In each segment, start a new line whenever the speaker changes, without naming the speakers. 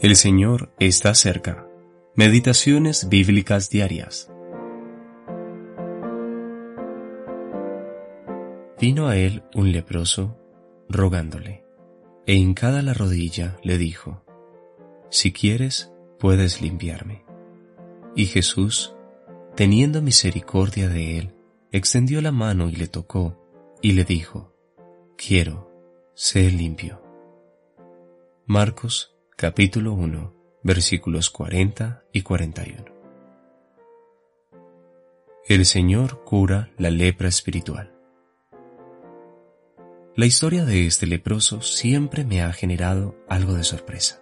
El Señor está cerca. Meditaciones bíblicas diarias. Vino a él un leproso, rogándole, e hincada la rodilla le dijo, Si quieres, puedes limpiarme. Y Jesús, teniendo misericordia de él, extendió la mano y le tocó, y le dijo, Quiero, sé limpio. Marcos capítulo 1, versículos 40 y 41. El Señor cura la lepra espiritual. La historia de este leproso siempre me ha generado algo de sorpresa.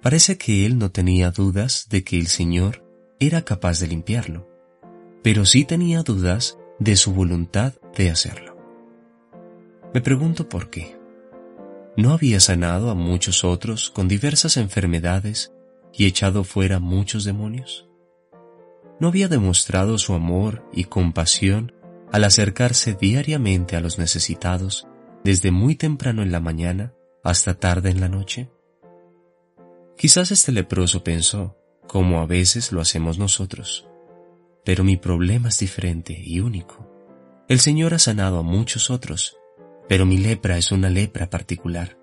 Parece que él no tenía dudas de que el Señor era capaz de limpiarlo, pero sí tenía dudas de su voluntad de hacerlo. Me pregunto por qué. ¿No había sanado a muchos otros con diversas enfermedades y echado fuera muchos demonios? ¿No había demostrado su amor y compasión al acercarse diariamente a los necesitados desde muy temprano en la mañana hasta tarde en la noche? Quizás este leproso pensó, como a veces lo hacemos nosotros, pero mi problema es diferente y único. El Señor ha sanado a muchos otros pero mi lepra es una lepra particular.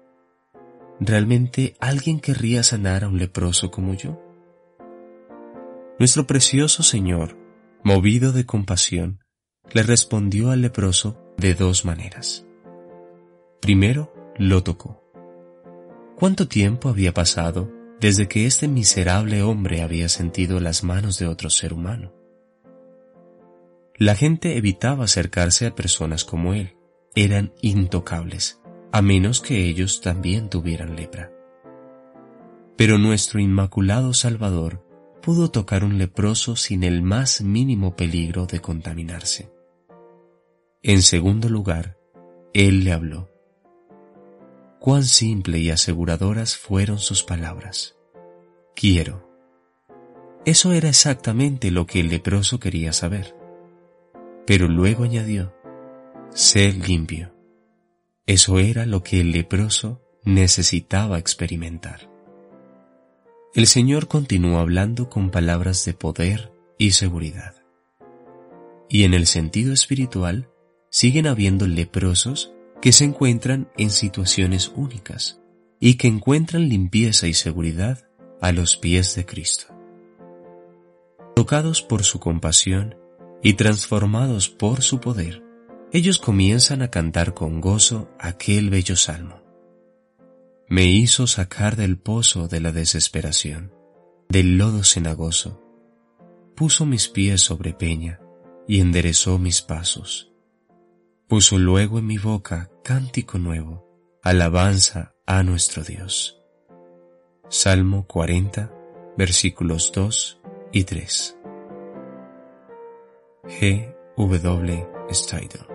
¿Realmente alguien querría sanar a un leproso como yo? Nuestro precioso Señor, movido de compasión, le respondió al leproso de dos maneras. Primero, lo tocó. ¿Cuánto tiempo había pasado desde que este miserable hombre había sentido las manos de otro ser humano? La gente evitaba acercarse a personas como él, eran intocables, a menos que ellos también tuvieran lepra. Pero nuestro Inmaculado Salvador pudo tocar un leproso sin el más mínimo peligro de contaminarse. En segundo lugar, Él le habló. Cuán simple y aseguradoras fueron sus palabras. Quiero. Eso era exactamente lo que el leproso quería saber. Pero luego añadió, ser limpio. Eso era lo que el leproso necesitaba experimentar. El Señor continuó hablando con palabras de poder y seguridad. Y en el sentido espiritual, siguen habiendo leprosos que se encuentran en situaciones únicas y que encuentran limpieza y seguridad a los pies de Cristo. Tocados por su compasión y transformados por su poder, ellos comienzan a cantar con gozo aquel bello salmo. Me hizo sacar del pozo de la desesperación, del lodo cenagoso, puso mis pies sobre peña y enderezó mis pasos. Puso luego en mi boca cántico nuevo, alabanza a nuestro Dios. Salmo 40, versículos 2 y 3. G. W.